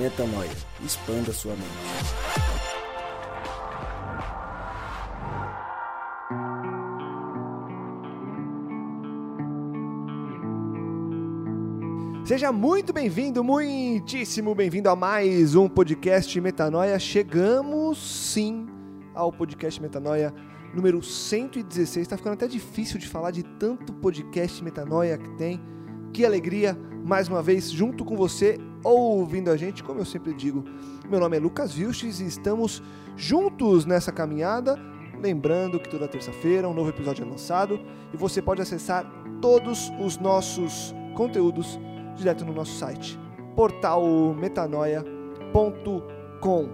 Metanoia. Expanda sua mente. Seja muito bem-vindo, muitíssimo bem-vindo a mais um podcast Metanoia. Chegamos sim ao podcast Metanoia número 116. Tá ficando até difícil de falar de tanto podcast Metanoia que tem. Que alegria, mais uma vez, junto com você, ouvindo a gente. Como eu sempre digo, meu nome é Lucas Vilches e estamos juntos nessa caminhada. Lembrando que toda terça-feira um novo episódio é lançado e você pode acessar todos os nossos conteúdos direto no nosso site, portalmetanoia.com.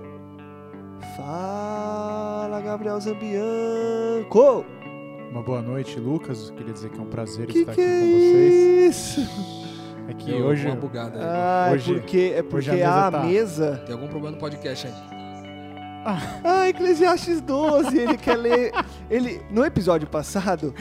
Fala, Gabriel Zambianco! Uma boa noite, Lucas. Queria dizer que é um prazer Que estar que aqui é com vocês. isso? É que Deu hoje. uma bugada aí. Ah, Hoje- é porque, é porque hoje a mesa a tá- mesa. Tem algum problema no podcast aí? Ah, Eclesiastes 12, ele quer ler. Ele, no episódio passado,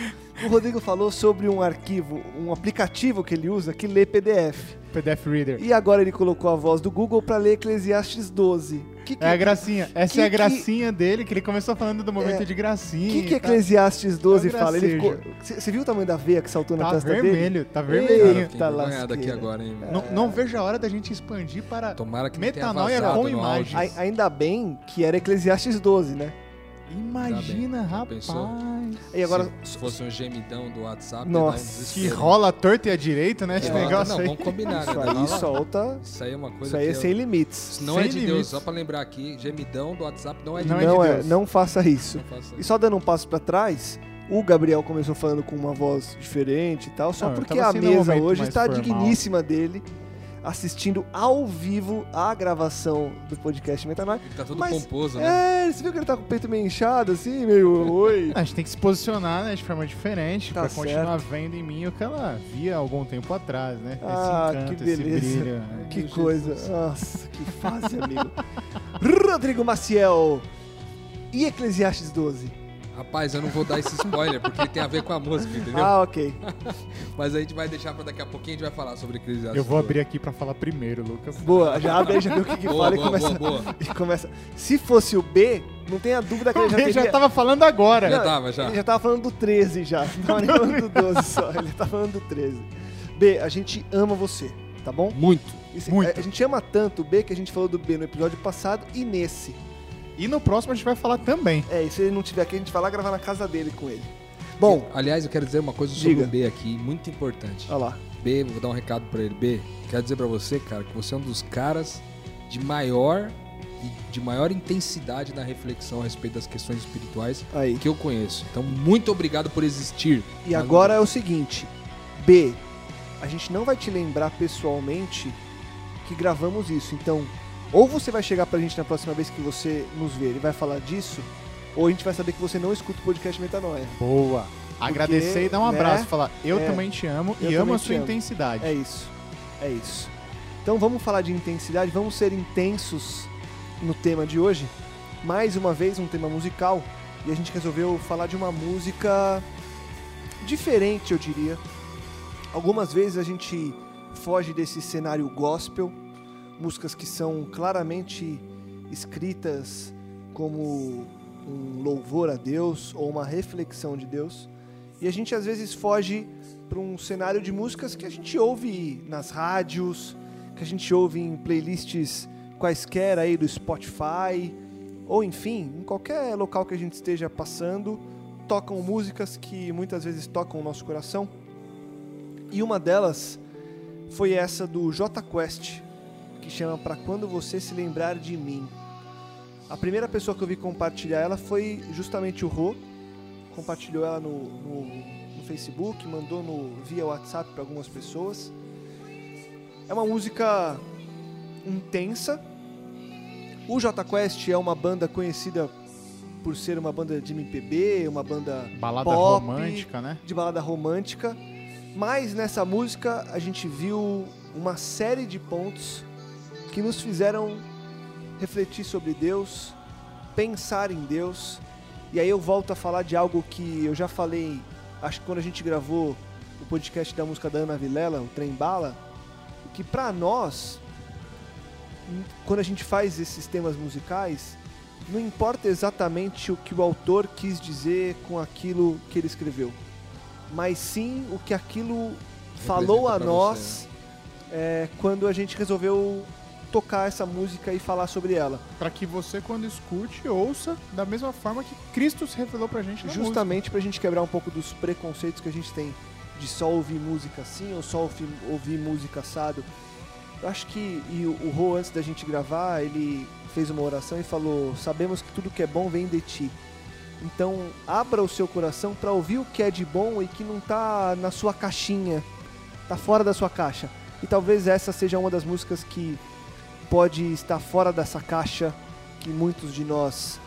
o Rodrigo falou sobre um arquivo, um aplicativo que ele usa que lê PDF. PDF Reader. E agora ele colocou a voz do Google para ler Eclesiastes 12. Que que, É a gracinha. Essa que é a que- gracinha dele, que ele começou falando do momento É. de gracinha. que, que e tá- Eclesiastes 12 É o fala? Ele ficou. Você viu o tamanho da veia que saltou na Tá testa dele? vermelho, tá vermelhinho. Tá aqui agora, hein? Não, não vejo a hora da gente expandir para. Tomara que Metanoia com imagens. Ai- Ainda bem que era Eclesiastes 12, né? Imagina, Tá rapaz. E agora. Se, se fosse um gemidão do WhatsApp, Nossa, um Que rola a torta e a direita, né? Esse É, negócio não, aí. vamos combinar, Isso né? aí Não, solta. Isso aí é uma coisa Isso aí é que sem eu... limites. Não Sem é de limites. Deus, só pra lembrar aqui, gemidão do WhatsApp não é de Não Deus. é Não de é, Deus. não faça isso. Não faça E isso. só dando um passo pra trás, o Gabriel começou falando com uma voz diferente e tal, só Não, porque a um mesa momento hoje está formal. digníssima dele, assistindo ao vivo a gravação do podcast Metanoia. Ele tá todo Mas- pomposo, né? É, você viu que ele tá com o peito meio inchado, assim, meio oi. A gente tem que se posicionar né, de forma diferente Tá pra continuar vendo em mim o que ela via há algum tempo atrás, né? Ah, esse encanto, que esse beleza. brilho. Ai, Que meu coisa. Jesus. Nossa, que fase, amigo. Rodrigo Maciel. E Eclesiastes 12? Rapaz, eu não vou dar esse spoiler, porque ele tem a ver com a música, entendeu? Ah, ok. Mas a gente vai deixar pra daqui a pouquinho, a gente vai falar sobre Eclesiastes. Eu vou abrir aqui pra falar primeiro, Lucas. Boa, já abre aí, já vê o que, que Boa, fala boa, e começa, boa, boa. e começa. Se fosse o B, não tenha dúvida que ele já Ele teria... já tava falando agora. Já Não, tava, já. Ele já tava falando do 13 já. Não tava nem falando do 12 só. Ele tá falando do 13. B, a gente ama você, tá bom? Muito. Isso- Muito. A, a gente ama tanto o B que a gente falou do B no episódio passado e nesse. E no próximo a gente vai falar também. É, e se ele não tiver aqui, a gente vai lá gravar na casa dele com ele. Bom, Aliás, eu quero dizer uma coisa sobre Diga. o B aqui, muito importante. olha lá. B, vou dar um recado pra ele. B, quero dizer pra você, cara, que você é um dos caras de maior e de maior intensidade na reflexão a respeito das questões espirituais Aí. que eu conheço. Então, muito obrigado por existir. E agora é o seguinte, B, a gente não vai te lembrar pessoalmente que gravamos isso. Então, ou você vai chegar pra gente na próxima vez que você nos ver e vai falar disso, ou a gente vai saber que você não escuta o podcast Metanoia. Boa. Agradecer e dar um né? abraço. Falar, eu É. também te amo e amo a sua intensidade. É isso. É isso. Então vamos falar de intensidade, vamos ser intensos no tema de hoje. Mais uma vez um tema musical e a gente resolveu falar de uma música diferente, eu diria. Algumas vezes a gente foge desse cenário gospel, músicas que são claramente escritas como um louvor a Deus ou uma reflexão de Deus. E a gente às vezes foge para um cenário de músicas que a gente ouve nas rádios, que a gente ouve em playlists quaisquer aí do Spotify, ou enfim, em qualquer local que a gente esteja passando, tocam músicas que muitas vezes tocam o nosso coração. E uma delas foi essa do J Quest, que chama Pra Quando Você Se Lembrar de Mim. A primeira pessoa que eu vi compartilhar ela foi justamente o Rô, compartilhou ela no, no, no Facebook, mandou no, via WhatsApp para algumas pessoas. É uma música intensa. O J Quest é uma banda conhecida por ser uma banda de MPB, uma banda Balada Pop. romântica, né? de balada romântica. Mas nessa música a gente viu uma série de pontos que nos fizeram refletir sobre Deus, pensar em Deus. E aí eu volto a falar de algo que eu já falei, acho que quando a gente gravou o podcast da música da Ana Vilela, o Trem Bala, que pra nós quando a gente faz esses temas musicais, não importa exatamente o que o autor quis dizer com aquilo que ele escreveu, mas sim o que aquilo falou a nós é, quando a gente resolveu tocar essa música e falar sobre ela. Pra que você, quando escute, ouça da mesma forma que Cristo se revelou pra gente na. Justamente pra gente quebrar um pouco dos preconceitos que a gente tem de só ouvir música assim ou só ouvir, ouvir música assado. Eu acho que e o, o Rô, antes da gente gravar, ele fez uma oração e falou: Sabemos que tudo que é bom vem de ti. Então, abra o seu coração para ouvir o que é de bom e que não tá na sua caixinha, tá fora da sua caixa. E talvez essa seja uma das músicas que pode estar fora dessa caixa que muitos de nós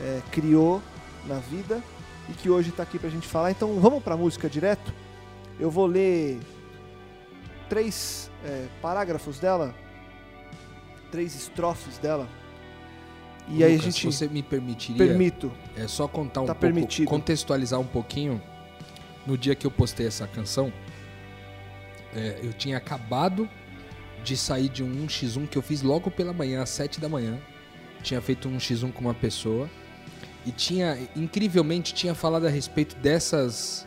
é, criou na vida e que hoje está aqui pra gente falar. Então vamos pra música direto. Eu vou ler três é, parágrafos dela, três estrofes dela. E aí a Lucas, gente se você me permitiria, permito. é só contar um Tá pouco, permitido. contextualizar um pouquinho. No dia que eu postei essa canção, é, eu tinha acabado de sair de um 1x1 que eu fiz logo pela manhã, às 7 da manhã. Tinha feito um X1 com uma pessoa e tinha, incrivelmente, tinha falado a respeito dessas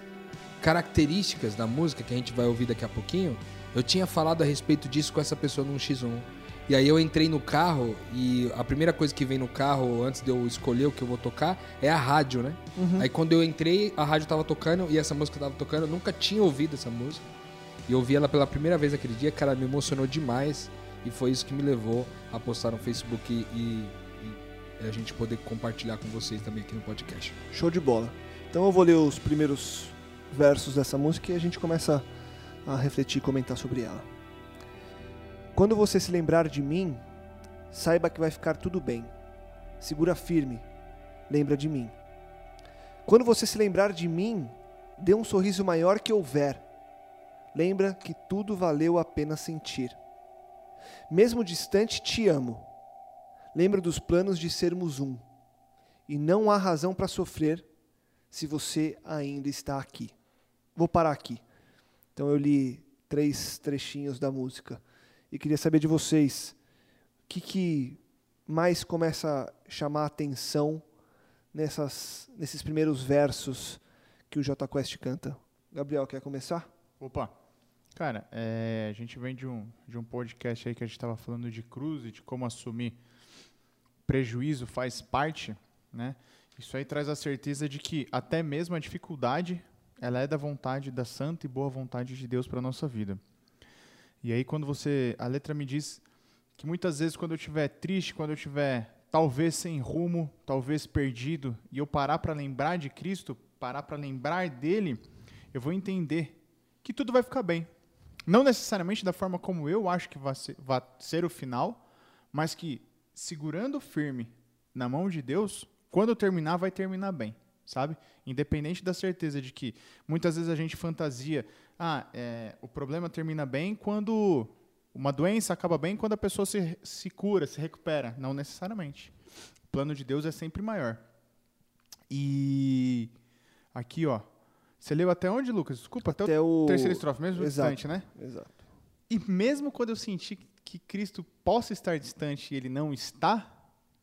características da música que a gente vai ouvir daqui a pouquinho. Eu tinha falado a respeito disso com essa pessoa num X1. E aí eu entrei no carro e a primeira coisa que vem no carro antes de eu escolher o que eu vou tocar é a rádio, né? Aí quando eu entrei, a rádio tava tocando e essa música tava tocando, eu nunca tinha ouvido essa música. E eu ouvi ela pela primeira vez aquele dia, cara, me emocionou demais e foi isso que me levou a postar no Facebook e, e- e a gente poder compartilhar com vocês também aqui no podcast. Show de bola. Então eu vou ler os primeiros versos dessa música e a gente começa a refletir e comentar sobre ela. Quando você se lembrar de mim, saiba que vai ficar tudo bem. Segura firme, lembra de mim. Quando você se lembrar de mim, dê um sorriso maior que houver. Lembra que tudo valeu a pena sentir. Mesmo distante, te amo. Lembra dos planos de sermos um. E não há razão para sofrer se você ainda está aqui. Vou parar aqui. Então eu li três trechinhos da música e queria saber de vocês o que, que mais começa a chamar a atenção nessas, nesses primeiros versos que o J Quest canta. Gabriel, quer começar? Opa. Cara, é, a gente vem de um, de um podcast aí que a gente estava falando de cruz e de como assumir prejuízo faz parte, né? Isso aí traz a certeza de que até mesmo a dificuldade, ela é da vontade, da santa e boa vontade de Deus para nossa vida. E aí quando você, a letra me diz que muitas vezes quando eu estiver triste, quando eu estiver talvez sem rumo, talvez perdido, e eu parar para lembrar de Cristo, parar para lembrar dele, eu vou entender que tudo vai ficar bem. Não necessariamente da forma como eu acho que vai ser, vai ser o final, mas que segurando firme na mão de Deus, quando terminar, vai terminar bem, sabe? Independente da certeza de que muitas vezes a gente fantasia, ah, é, o problema termina bem quando uma doença acaba bem quando a pessoa se, se cura, se recupera. Não necessariamente. O plano de Deus é sempre maior. E aqui, ó. Você leu até onde, Lucas? Desculpa, até, Até o o- terceiro estrofe, mesmo Exato. distante, né? Exato. E mesmo quando eu senti que Cristo possa estar distante e ele não está,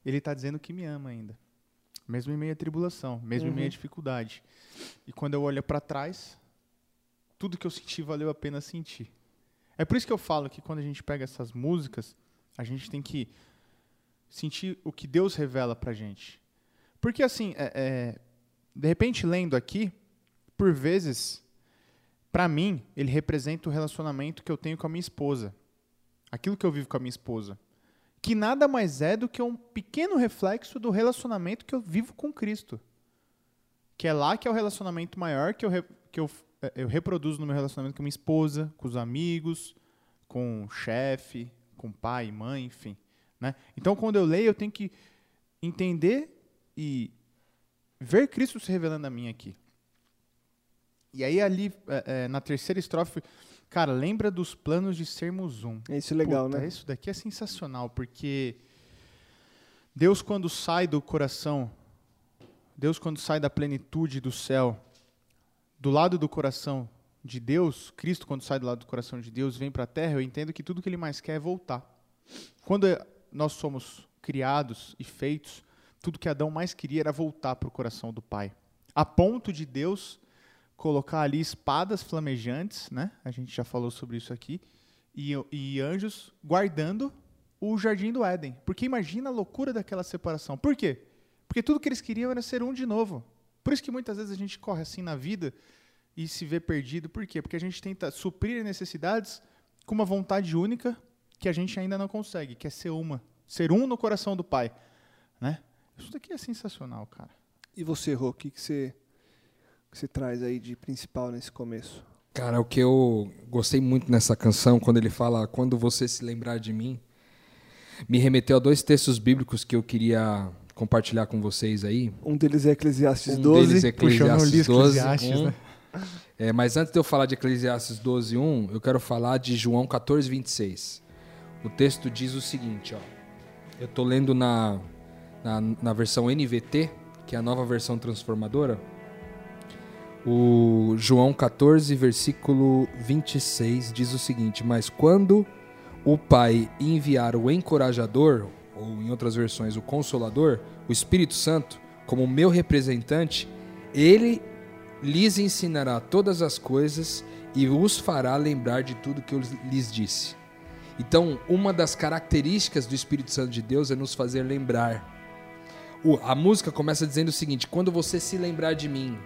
ele está dizendo que me ama ainda. Mesmo em meio à tribulação, mesmo em meio à dificuldade. E quando eu olho para trás, tudo que eu senti valeu a pena sentir. É por isso que eu falo que quando a gente pega essas músicas, a gente tem que sentir o que Deus revela pra gente. Porque assim, é- é, de repente lendo aqui, por vezes, pra mim, ele representa o relacionamento que eu tenho com a minha esposa. Aquilo que eu vivo com a minha esposa. Que nada mais é do que um pequeno reflexo do relacionamento que eu vivo com Cristo. Que é lá que é o relacionamento maior que eu, que eu, eh, eu reproduzo no meu relacionamento com a minha esposa, com os amigos, com o chefe, com pai, mãe, enfim. Né? Então, quando eu leio, eu tenho que entender e ver Cristo se revelando a mim aqui. E aí, ali, eh, eh, na terceira estrofe, cara, lembra dos planos de sermos um. É isso legal, Puta, né? Isso daqui é sensacional, porque Deus, quando sai do coração, Deus, quando sai da plenitude do céu, do lado do coração de Deus, Cristo, quando sai do lado do coração de Deus, vem para a terra, eu entendo que tudo que ele mais quer é voltar. Quando nós somos criados e feitos, tudo que Adão mais queria era voltar para o coração do pai. A ponto de Deus colocar ali espadas flamejantes, né? A gente já falou sobre isso aqui, e, e anjos guardando o jardim do Éden. Porque imagina a loucura daquela separação. Por quê? Porque tudo que eles queriam era ser um de novo. Por isso que muitas vezes a gente corre assim na vida e se vê perdido. Por quê? Porque a gente tenta suprir necessidades com uma vontade única que a gente ainda não consegue, que é ser uma. Ser um no coração do Pai. Né? Isso daqui é sensacional, cara. E você, Rô, o que, que você, que você traz aí de principal nesse começo? Cara, o que eu gostei muito nessa canção, quando ele fala quando você se lembrar de mim, me remeteu a dois textos bíblicos que eu queria compartilhar com vocês aí. Um deles é Eclesiastes Um 12. deles é Eclesiastes 12, Eclesiastes, um. né? É, mas antes de eu falar de Eclesiastes 12, 1, eu quero falar de João 14, 26. O texto diz o seguinte, ó. Eu tô lendo na, na, na versão NVT, que é a nova versão transformadora. O João 14, versículo 26 diz o seguinte: Mas quando o Pai enviar o encorajador, ou em outras versões, o consolador, o Espírito Santo, como meu representante, ele lhes ensinará todas as coisas e os fará lembrar de tudo que eu lhes disse. Então, uma das características do Espírito Santo de Deus é nos fazer lembrar. A música começa dizendo o seguinte: quando você se lembrar de mim,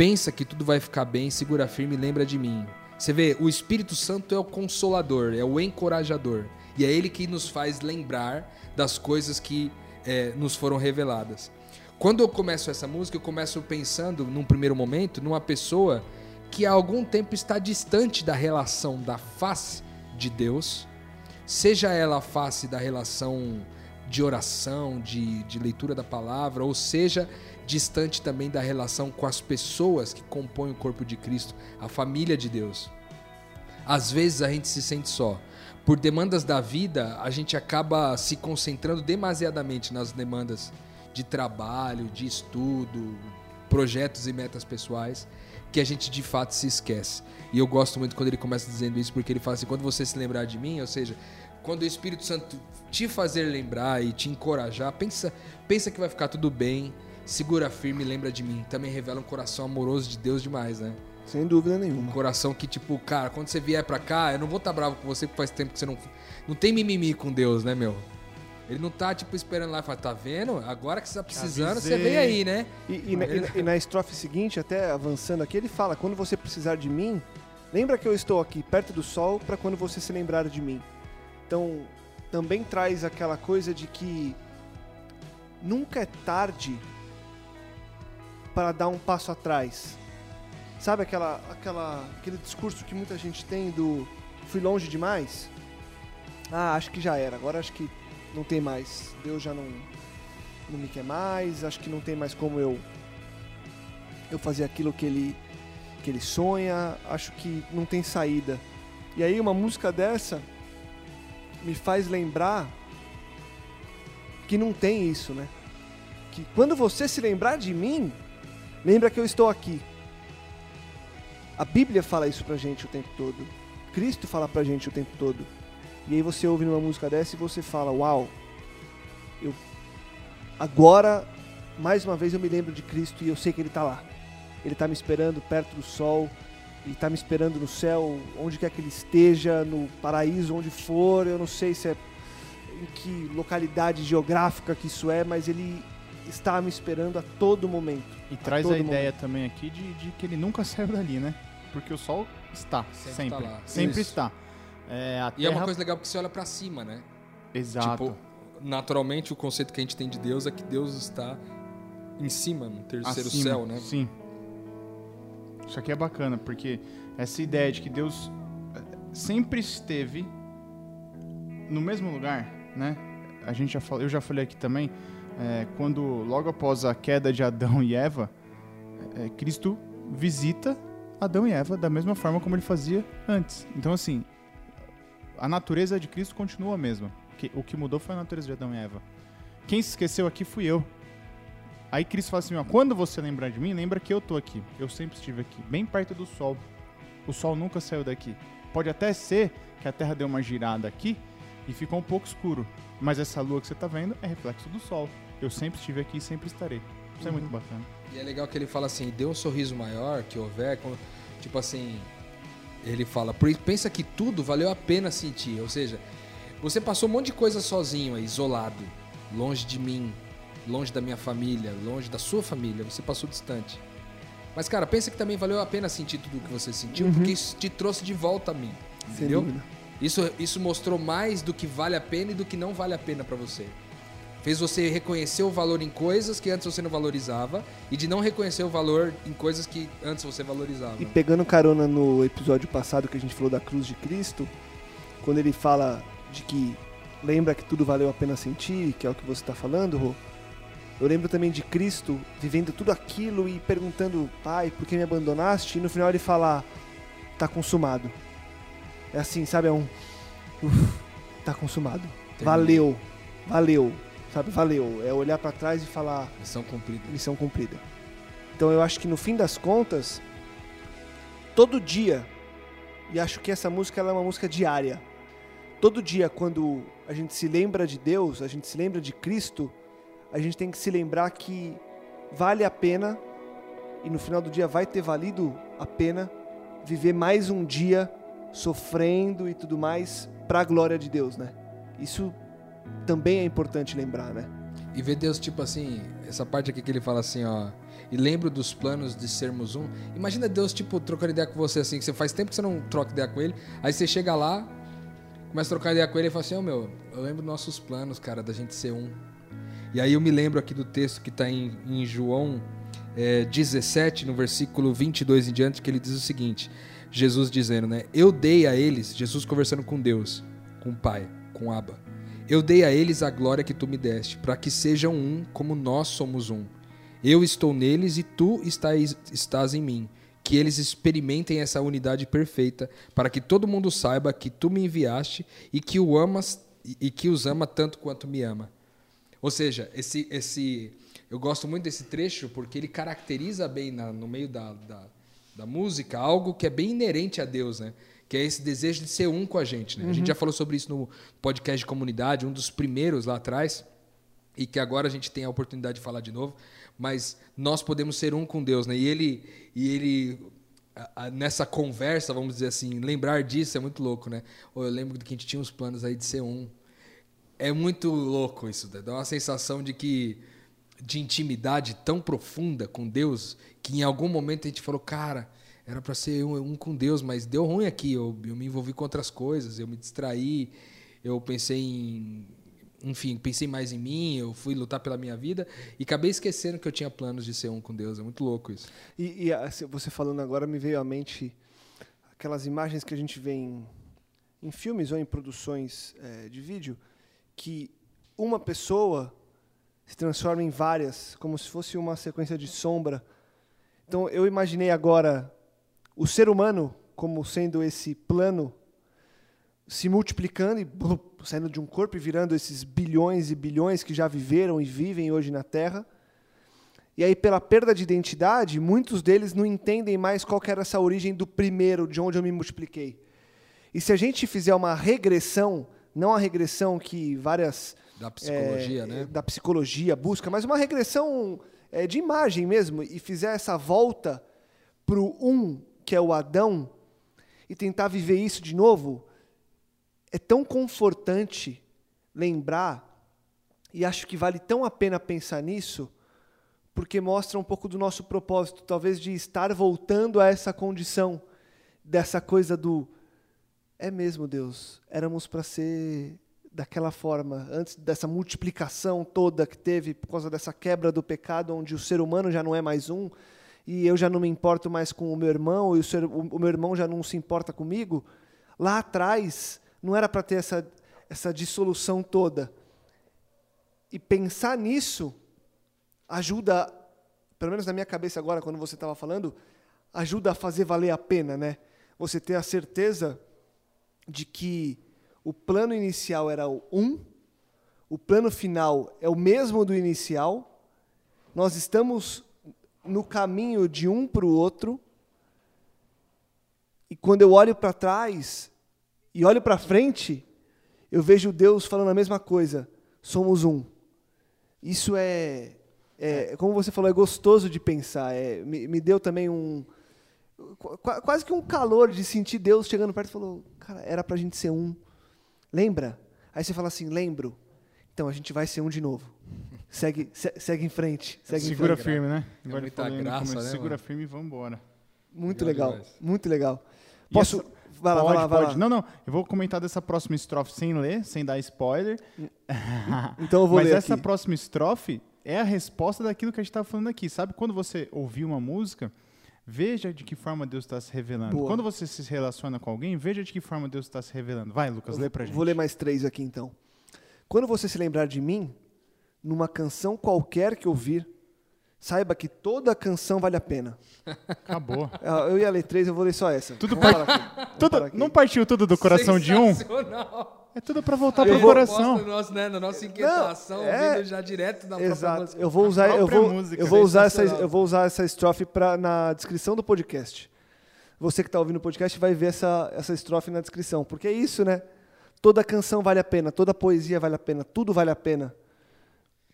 pensa que tudo vai ficar bem, segura firme e lembra de mim. Você vê, o Espírito Santo é o consolador, é o encorajador. E é ele que nos faz lembrar das coisas que eh, nos foram reveladas. Quando eu começo essa música, eu começo pensando, num primeiro momento, numa pessoa que há algum tempo está distante da relação da face de Deus, seja ela a face da relação de oração, de, de leitura da palavra, ou seja, distante também da relação com as pessoas que compõem o corpo de Cristo, a família de Deus. Às vezes a gente se sente só. Por demandas da vida, a gente acaba se concentrando demasiadamente nas demandas de trabalho, de estudo, projetos e metas pessoais, que a gente de fato se esquece. E eu gosto muito quando ele começa dizendo isso, porque ele fala assim: quando você se lembrar de mim, ou seja, quando o Espírito Santo te fazer lembrar e te encorajar, pensa, pensa que vai ficar tudo bem, segura firme e lembra de mim. Também revela um coração amoroso de Deus demais, né? Sem dúvida Um nenhuma. coração que, tipo, cara, quando você vier pra cá, eu não vou estar bravo com você porque faz tempo que você não. Não tem mimimi com Deus, né, meu? Ele não tá, tipo, esperando lá e fala, tá vendo? Agora que você tá precisando, você avisei. vem aí, né? E, e na, e na- e na estrofe seguinte, até avançando aqui, ele fala: quando você precisar de mim, lembra que eu estou aqui perto do sol para quando você se lembrar de mim. Então, também traz aquela coisa de que nunca é tarde para dar um passo atrás. Sabe aquela, aquela, aquele discurso que muita gente tem do fui longe demais? Ah, acho que já era. Agora acho que não tem mais. Deus já não, não me quer mais. Acho que não tem mais como eu eu fazer aquilo que ele que ele sonha. Acho que não tem saída. E aí uma música dessa me faz lembrar que não tem isso, né? Que quando você se lembrar de mim, lembra que eu estou aqui. A Bíblia fala isso pra gente o tempo todo. Cristo fala pra gente o tempo todo. E aí você ouve numa música dessa e você fala: "Uau, eu agora mais uma vez eu me lembro de Cristo e eu sei que ele tá lá. Ele tá me esperando perto do sol, ele tá me esperando no céu, onde quer que ele esteja, no paraíso, onde for, eu não sei se é em que localidade geográfica que isso é, mas ele está me esperando a todo momento. E traz todo a ideia também aqui de, de que ele nunca saiu dali, né? Porque o sol está, Sempre sempre. tá lá. Sempre está. É, a E é uma terra- coisa legal porque você olha pra cima, né? Exato. Tipo, naturalmente o conceito que a gente tem de Deus é que Deus está em cima, no terceiro Acima, céu, né? Sim. Isso aqui é bacana, porque essa ideia de que Deus eh, sempre esteve no mesmo lugar, né? A gente já falou, eu já falei aqui também, eh, quando logo após a queda de Adão e Eva, eh, Cristo visita Adão e Eva da mesma forma como ele fazia antes. Então assim, a natureza de Cristo continua a mesma. O que mudou foi a natureza de Adão e Eva. Quem se esqueceu aqui fui eu. Aí Cristo fala assim, ó, quando você lembrar de mim, lembra que eu tô aqui. Eu sempre estive aqui, bem perto do sol. O sol nunca saiu daqui. Pode até ser que a Terra deu uma girada aqui e ficou um pouco escuro. Mas essa lua que você tá vendo é reflexo do sol. Eu sempre estive aqui e sempre estarei. Isso é muito bacana. E é legal que ele fala assim, dê um sorriso maior que houver, tipo assim, ele fala, "Por- pensa que tudo valeu a pena sentir, ou seja, você passou um monte de coisa sozinho aí, isolado, longe de mim, longe da minha família, longe da sua família, você passou distante. Mas cara, pensa que também valeu a pena sentir tudo o que você sentiu, porque isso te trouxe de volta a mim, Sem entendeu? dúvida. Isso, isso mostrou mais do que vale a pena e do que não vale a pena pra você. Fez você reconhecer o valor em coisas que antes você não valorizava e de não reconhecer o valor em coisas que antes você valorizava. E pegando carona no episódio passado que a gente falou da cruz de Cristo, quando ele fala de que lembra que tudo valeu a pena sentir, que é o que você está falando, Rô, eu lembro também de Cristo vivendo tudo aquilo e perguntando, Pai, por que me abandonaste? E no final ele fala, tá consumado. É assim, sabe? É um. Uf, tá consumado. Valeu, valeu, sabe? Valeu. É olhar para trás e falar, Missão cumprida. missão cumprida. Então eu acho que no fim das contas, todo dia, e acho que essa música é uma música diária. Todo dia, quando a gente se lembra de Deus, a gente se lembra de Cristo, a gente tem que se lembrar que vale a pena, e no final do dia vai ter valido a pena, viver mais um dia sofrendo e tudo mais para a glória de Deus, né? Isso também é importante lembrar, né? E ver Deus, tipo assim, essa parte aqui que ele fala assim, ó. E lembro dos planos de sermos um. Imagina Deus, tipo, trocando ideia com você assim, que você faz tempo que você não troca ideia com ele. Aí você chega lá, começa a trocar ideia com ele e fala assim, ô meu, eu lembro nossos planos, cara, da gente ser um. E aí eu me lembro aqui do texto que tá em, em João é, 17, no versículo 22 em diante, que ele diz o seguinte: Jesus dizendo, né? Eu dei a eles, Jesus conversando com Deus, com o Pai, com Abba. Eu dei a eles a glória que tu me deste, para que sejam um como nós somos um. Eu estou neles e tu estás, estás em mim. Que eles experimentem essa unidade perfeita, para que todo mundo saiba que tu me enviaste e que o amas e que os ama tanto quanto me ama. Ou seja, esse, esse, eu gosto muito desse trecho porque ele caracteriza bem na- no meio da, da, da música algo que é bem inerente a Deus, né? Que é esse desejo de ser um com a gente. Né? A gente já falou sobre isso no podcast de comunidade, um dos primeiros lá atrás, e que agora a gente tem a oportunidade de falar de novo. Mas nós podemos ser um com Deus, né? E ele, e ele a- a- nessa conversa, vamos dizer assim, lembrar disso é muito louco, né? Eu lembro que a gente tinha uns planos aí de ser um. É muito louco isso, né? dá uma sensação de que de intimidade tão profunda com Deus que em algum momento a gente falou, cara, era para ser um, um com Deus, mas deu ruim aqui. Eu, eu me envolvi com outras coisas, eu me distraí, eu pensei em, enfim, pensei mais em mim, eu fui lutar pela minha vida e acabei esquecendo que eu tinha planos de ser um com Deus. É muito louco isso. E, e, ah, você falando agora me veio à mente aquelas imagens que a gente vê em, em filmes ou em produções eh, de vídeo, que uma pessoa se transforma em várias, como se fosse uma sequência de sombra. Então eu imaginei agora o ser humano como sendo esse plano se multiplicando e blup, saindo de um corpo e virando esses bilhões e bilhões que já viveram e vivem hoje na Terra. E aí, pela perda de identidade, muitos deles não entendem mais qual era essa origem do primeiro, de onde eu me multipliquei. E se a gente fizer uma regressão, não a regressão que várias Da psicologia, é, né? da psicologia busca, mas uma regressão é, de imagem mesmo, e fizer essa volta para o um, que é o Adão, e tentar viver isso de novo, é tão confortante lembrar, e acho que vale tão a pena pensar nisso, porque mostra um pouco do nosso propósito, talvez de estar voltando a essa condição, dessa coisa do é mesmo, Deus, éramos para ser daquela forma, antes dessa multiplicação toda que teve por causa dessa quebra do pecado, onde o ser humano já não é mais um, e eu já não me importo mais com o meu irmão, e o, ser, o, o meu irmão já não se importa comigo. Lá atrás, não era para ter essa, essa dissolução toda. E pensar nisso ajuda, pelo menos na minha cabeça agora, quando você estava falando, ajuda a fazer valer a pena, né? Você ter a certeza de que o plano inicial era o 1, o plano final é o mesmo do inicial, nós estamos no caminho de um para o outro, e quando eu olho para trás e olho para frente, eu vejo Deus falando a mesma coisa. Somos um. Isso é, é como você falou, é gostoso de pensar. É, me, me deu também um qu- quase que um calor de sentir Deus chegando perto e falou, cara, era pra gente ser um. Lembra? Aí você fala assim, lembro. Então a gente vai ser um de novo. Segue, se- segue em frente. Segue em Segura frente. firme, né? É muita graça, né, Segura mano? firme e vambora. Muito Legal legal. Muito legal. Posso. essa- Vai lá, pode, vai lá, vai pode. lá. Não, não. Eu vou comentar dessa próxima estrofe sem ler, sem dar spoiler. Então eu vou Mas ler essa aqui. próxima estrofe é a resposta daquilo que a gente estava falando aqui. Sabe quando você ouvir uma música, veja de que forma Deus está se revelando. Boa. Quando você se relaciona com alguém, veja de que forma Deus está se revelando. Vai, Lucas, lê pra gente. Vou ler mais três aqui então. Quando você se lembrar de mim, numa canção qualquer que ouvir, saiba que toda canção vale a pena. Acabou. Ah, Eu ia ler três, eu vou ler só essa. Tudo par- Tudo, não partiu tudo do coração de um? É tudo pra voltar pro eu coração. No nosso, né, na nossa inquietação, é- vindo já direto da própria Exato. música. Eu vou usar, eu vou, música, eu vou usar essa, eu vou usar essa estrofe pra, na descrição do podcast. Você que está ouvindo o podcast vai ver essa, essa estrofe na descrição, porque é isso, né? Toda canção vale a pena, toda poesia vale a pena, tudo vale a pena.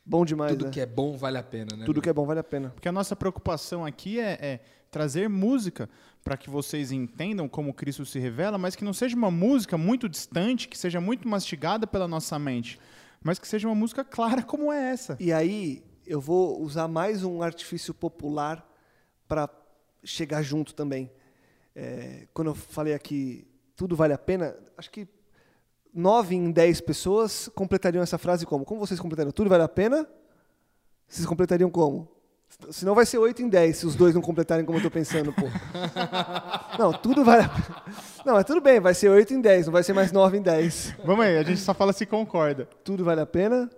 Bom demais, Tudo né? que é bom vale a pena, né? Tudo que é bom vale a pena. Porque a nossa preocupação aqui é, é trazer música para que vocês entendam como Cristo se revela, mas que não seja uma música muito distante, que seja muito mastigada pela nossa mente, mas que seja uma música clara como é essa. E aí eu vou usar mais um artifício popular para chegar junto também. É, quando eu falei aqui, tudo vale a pena, acho que nove em dez pessoas completariam essa frase como? Como vocês completariam? Tudo vale a pena? Vocês completariam como? Senão vai ser 8 em 10 se os dois não completarem como eu tô pensando, pô. Não, tudo vale a pena. Não, mas tudo bem, vai ser 8 em 10, não vai ser mais 9 em 10. Vamos aí, a gente só fala se concorda. Tudo vale a pena?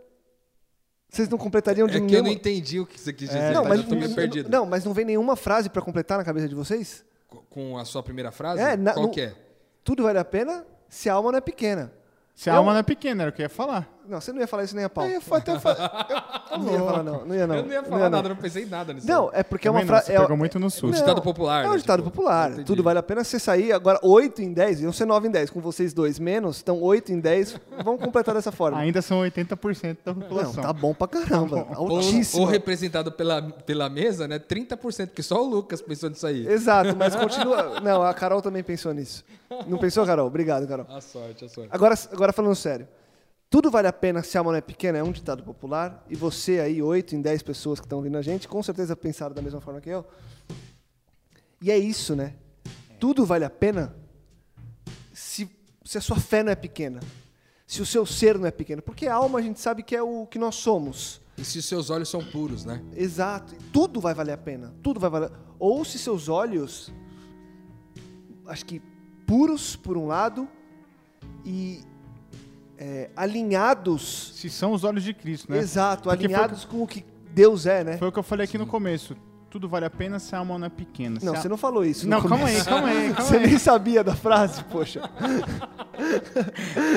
Vocês não completariam de É que eu nenhuma... não entendi o que você quis dizer, É, Não, mas mas, eu tô meio não- perdido. não, mas não vem nenhuma frase pra completar na cabeça de vocês? Co- Com a sua primeira frase? É, na- Qual no- que é? Tudo vale a pena se a alma não é pequena. Se a alma não é pequena, era o que eu ia falar. Não, você não ia falar isso nem a pau. Eu ia até fa- Eu não ia falar, não. Não ia, não. eu não ia falar não. nada, não pensei em nada nisso. Não, é porque é uma Também não, frase. você pegou muito no susto. Um ditado popular, É um né, ditado tipo, popular. entendi. Tudo vale a pena você sair. Agora, 8 em 10, iam ser 9 em 10. Com vocês dois menos, então 8 em 10. Vamos completar dessa forma. Ainda são 80% da Não, população. tá bom pra caramba. Ou, Altíssimo. ou representado pela, pela mesa, né? 30%, porque só o Lucas pensou nisso aí. Exato, mas continua. Não, a Carol também pensou nisso. Não pensou, Carol? Obrigado, Carol. A sorte, a sorte. Agora, agora falando sério. Tudo vale a pena se a alma não é pequena, é um ditado popular. E você aí, 8 em 10 pessoas que estão ouvindo a gente, com certeza pensaram da mesma forma que eu. E é isso, né? Tudo vale a pena se, se a sua fé não é pequena. Se o seu ser não é pequeno. Porque a alma a gente sabe que é o que nós somos. E se os seus olhos são puros, né? Exato. Tudo vai valer a pena. Tudo vai valer. Ou se seus olhos, acho que puros por um lado e é, alinhados, Se são os olhos de Cristo, né? exato, Porque foi- alinhados com o que Deus é, né? Foi o que eu falei aqui no começo. Tudo vale a pena se a alma não é pequena. Não, a- você não falou isso. Não, calma aí, calma aí, calma Você aí. nem sabia da frase, poxa.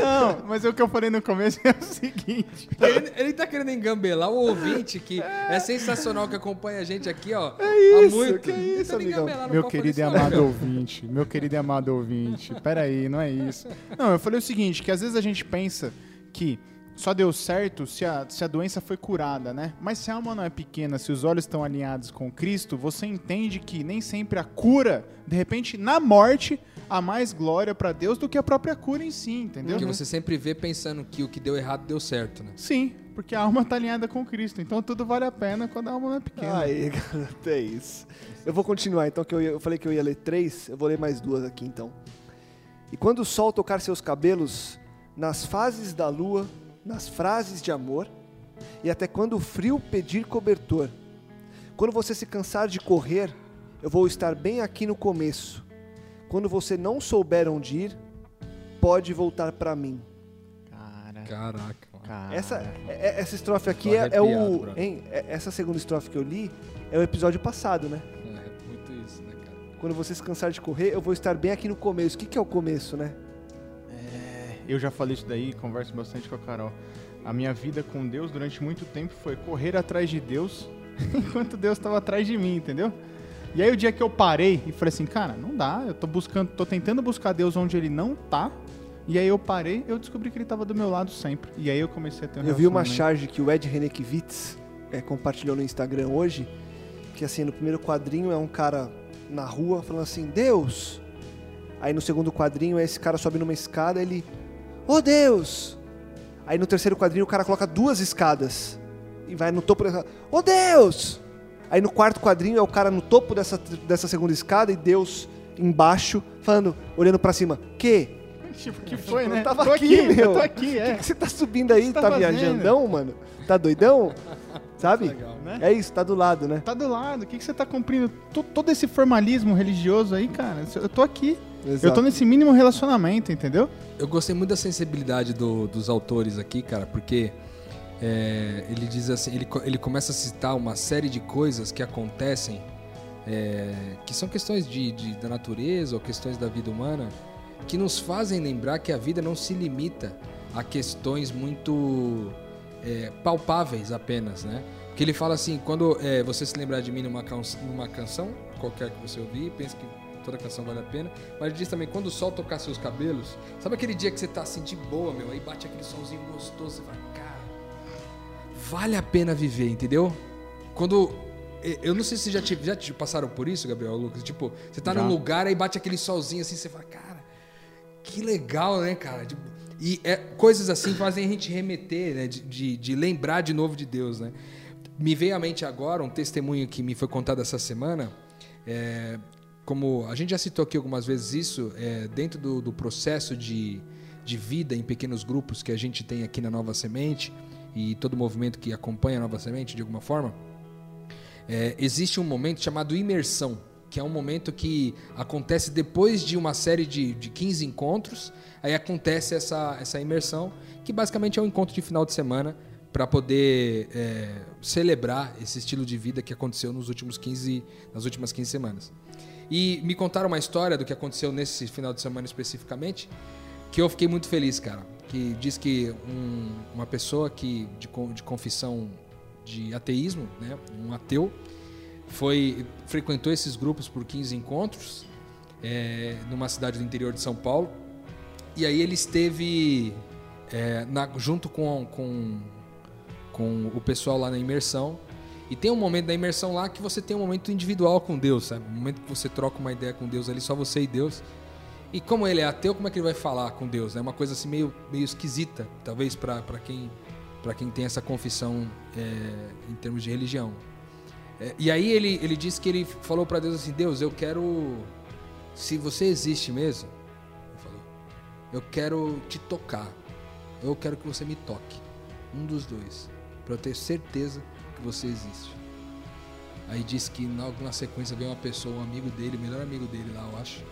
Não, mas o que eu falei no começo é o seguinte. Ele, ele tá querendo engambelar o ouvinte que é sensacional que acompanha a gente aqui, ó. É isso, muito. que isso, Tentando amigão. no Meu querido e desse amado ouvinte, meu querido e amado ouvinte, peraí, não é isso. Não, eu falei o seguinte, que às vezes a gente pensa que só deu certo se a, se a doença foi curada, né? Mas se a alma não é pequena, se os olhos estão alinhados com Cristo, você entende que nem sempre a cura, de repente, na morte, há mais glória pra Deus do que a própria cura em si, entendeu? Porque você sempre vê pensando que o que deu errado deu certo, né? Sim, porque a alma tá alinhada com Cristo, então tudo vale a pena quando a alma não é pequena. Aí, garoto, é isso. Eu vou continuar, então, que eu, ia- eu falei que eu ia ler três, eu vou ler mais duas aqui, então. E quando o sol tocar seus cabelos, nas fases da lua, nas frases de amor, e até quando o frio pedir cobertor. Quando você se cansar de correr, eu vou estar bem aqui no começo. Quando você não souber onde ir, pode voltar para mim. Cara, Caraca, cara. Essa, é- é- essa estrofe aqui é, é o. Hein, É- essa segunda estrofe que eu li é o episódio passado, né? É muito isso, né, cara? Quando você se cansar de correr, eu vou estar bem aqui no começo. O que, que é o começo, né? Eu já falei isso daí, converso bastante com a Carol. A minha vida com Deus durante muito tempo foi correr atrás de Deus, enquanto Deus estava atrás de mim, entendeu? E aí o dia que eu parei e falei assim, cara, não dá, eu tô buscando, tô tentando buscar Deus onde ele não tá, E aí eu parei, eu descobri que ele tava do meu lado sempre. E aí eu comecei a ter um Eu vi uma charge que o Ed Renekiewicz é, compartilhou no Instagram hoje, que assim, no primeiro quadrinho é um cara na rua falando assim, Deus! Aí no segundo quadrinho esse cara sobe numa escada ele, oh Deus! Aí no terceiro quadrinho o cara coloca duas escadas e vai no topo dessa, oh Deus! Aí no quarto quadrinho é o cara no topo dessa, dessa segunda escada e Deus embaixo, falando, olhando pra cima, que? Tipo, que foi, Eu né? tava tô aqui, aqui, meu. eu tô aqui, O é. que, que você tá subindo aí? tá tá viajandão, mano? Tá doidão? Sabe? Legal. Né? É isso, tá do lado, né? Tá do lado, o que, que você tá cumprindo? To- Todo esse formalismo religioso aí, cara, eu tô aqui. Eu tô Exato. nesse mínimo relacionamento, entendeu? Eu gostei muito da sensibilidade do- dos autores aqui, cara, porque é, ele diz assim, ele, ele começa a citar uma série de coisas que acontecem, é, que são questões de, de- da natureza ou questões da vida humana, que nos fazem lembrar que a vida não se limita a questões muito é, palpáveis apenas, né? Porque ele fala assim, quando é, você se lembrar de mim numa, can- numa canção, qualquer que você ouvir, pense que toda canção vale a pena, mas ele diz também, quando o sol tocar seus cabelos, sabe aquele dia que você tá assim de boa, meu, aí bate aquele solzinho gostoso, você fala, cara, vale a pena viver, entendeu? Quando. Eu não sei se já, te, já te passaram por isso, Gabriel, Lucas. Tipo, você tá Já. num lugar, aí bate aquele solzinho assim, você fala, cara, que legal, né, cara? Tipo, e é, coisas assim fazem a gente remeter, né? De, de, de lembrar de novo de Deus, né? Me veio à mente agora um testemunho que me foi contado essa semana. é, como a gente já citou aqui algumas vezes isso, é, dentro do, do processo de, de vida em pequenos grupos que a gente tem aqui na Nova Semente e todo movimento que acompanha a Nova Semente de alguma forma, é, existe um momento chamado imersão, que é um momento que acontece depois de uma série de, de 15 encontros, aí acontece essa, essa imersão, que basicamente é um encontro de final de semana para poder é, celebrar esse estilo de vida que aconteceu nos últimos 15, nas últimas 15 semanas. E me contaram uma história do que aconteceu nesse final de semana especificamente, que eu fiquei muito feliz, cara. Que diz que um- uma pessoa que de, de confissão de ateísmo, né, um ateu, foi frequentou esses grupos por 15 encontros é, numa cidade do interior de São Paulo. E aí ele esteve é, na- junto com, com, com o pessoal lá na imersão. E tem um momento da imersão lá que você tem um momento individual com Deus, sabe? Um momento que você troca uma ideia com Deus ali, só você e Deus. E como ele é ateu, como é que ele vai falar com Deus? É uma coisa assim meio, meio esquisita, talvez para quem, pra quem tem essa confissão é, em termos de religião. É, e aí ele, ele disse que ele falou para Deus assim: Deus, eu quero. Se você existe mesmo, falou, eu quero te tocar. Eu quero que você me toque. Um dos dois. Para eu ter certeza que você existe. Aí disse que logo na sequência veio uma pessoa, um amigo dele, o melhor amigo dele lá, eu acho.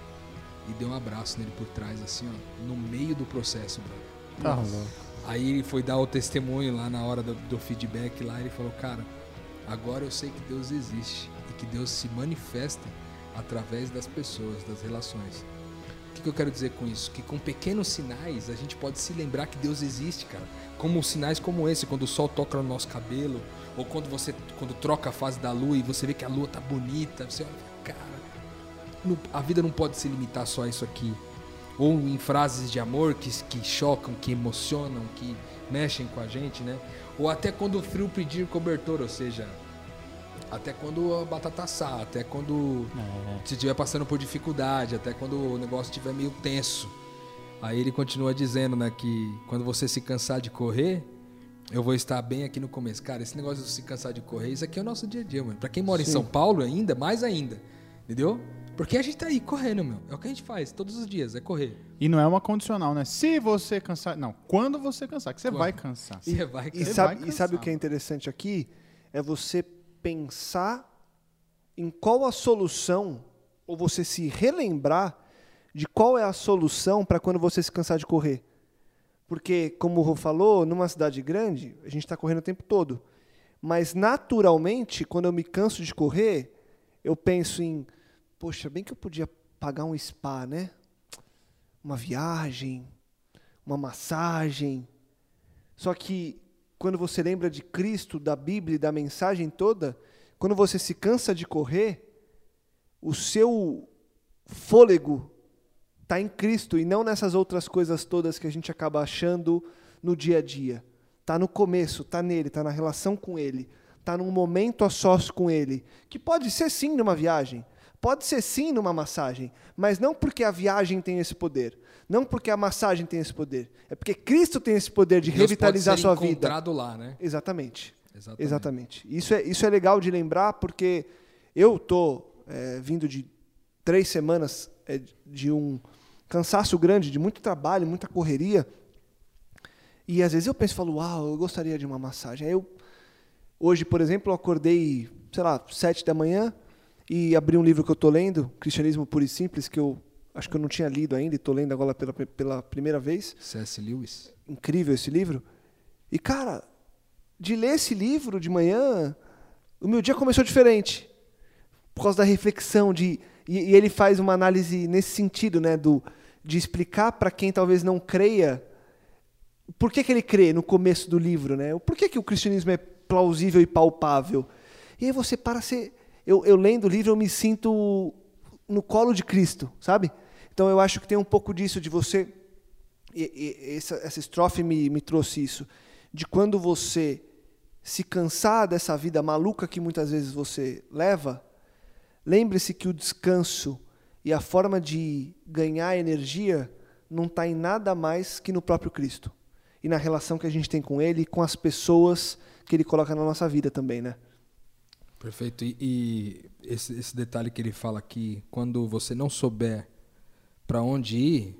E deu um abraço nele por trás, assim, ó. No meio do processo, brother. Tá louco. Aí ele foi dar o testemunho lá na hora do, do feedback lá, ele falou, cara, agora eu sei que Deus existe e que Deus se manifesta através das pessoas, das relações. O que, que eu quero dizer com isso? Que com pequenos sinais a gente pode se lembrar que Deus existe, cara. Como sinais como esse, quando o sol toca no nosso cabelo, ou quando você quando troca a fase da lua e você vê que a lua tá bonita, você olha, cara, não- a vida não pode se limitar só a isso aqui. Ou em frases de amor que, que chocam, que emocionam, que mexem com a gente, né? Ou até quando o frio pedir cobertor, ou seja, até quando a batata assar, até quando você estiver passando por dificuldade, até quando o negócio estiver meio tenso. Aí ele continua dizendo, né, que quando você se cansar de correr, eu vou estar bem aqui no começo. Cara, esse negócio de se cansar de correr, isso aqui é o nosso dia a dia, mano. Pra quem mora em São Paulo ainda, mais ainda. Entendeu? Porque a gente tá aí correndo, meu. É o que a gente faz todos os dias, é correr. E não é uma condicional, né? Se você cansar. Não, quando você cansar, que você Quando? vai cansar. Você vai E Você sabe, vai e sabe o cansar. que é interessante aqui? É você pensar em qual a solução, ou você se relembrar de qual é a solução para quando você se cansar de correr. Porque, como o Rô falou, numa cidade grande, a gente está correndo o tempo todo. Mas, naturalmente, quando eu me canso de correr, eu penso em, poxa, bem que eu podia pagar um spa, né? Uma viagem, uma massagem. Só que quando você lembra de Cristo, da Bíblia e da mensagem toda, quando você se cansa de correr, o seu fôlego Tá em Cristo e não nessas outras coisas todas que a gente acaba achando no dia a dia. Tá no começo, tá nele, tá na relação com ele, tá num momento a sós com ele, que pode ser sim numa viagem, pode ser sim numa massagem, mas não porque a viagem tem esse poder, não porque a massagem tem esse poder, é porque Cristo tem esse poder de Deus revitalizar pode ser sua vida. encontrado lá, né? Exatamente. Exatamente. Exatamente. Isso é, isso é legal de lembrar porque eu tô é, vindo de três semanas é, de um cansaço grande, de muito trabalho, muita correria. E às vezes eu penso, e falo, uau, eu gostaria de uma massagem. Aí eu, hoje, por exemplo, eu acordei, sei lá, sete da manhã e abri um livro que eu tô lendo, Cristianismo Puro e Simples, que eu acho que eu não tinha lido ainda e tô lendo agora pela, pela primeira vez C.S. Lewis. incrível esse livro. E, cara, de ler esse livro de manhã, o meu dia começou diferente. Por causa da reflexão, de, e, e ele faz uma análise nesse sentido, né? Do, de explicar para quem talvez não creia por que, que ele crê no começo do livro, né? Por que, que o cristianismo é plausível e palpável? E aí você para ser. Eu, eu lendo o livro, eu me sinto no colo de Cristo, sabe? Então eu acho que tem um pouco disso, de você e, e, essa, essa estrofe me, me trouxe isso. De quando você se cansar dessa vida maluca que muitas vezes você leva, lembre-se que o descanso e a forma de ganhar energia não está em nada mais que no próprio Cristo. E na relação que a gente tem com Ele e com as pessoas que Ele coloca na nossa vida também, né? Perfeito. E, e esse, esse detalhe que ele fala aqui, quando você não souber para onde ir,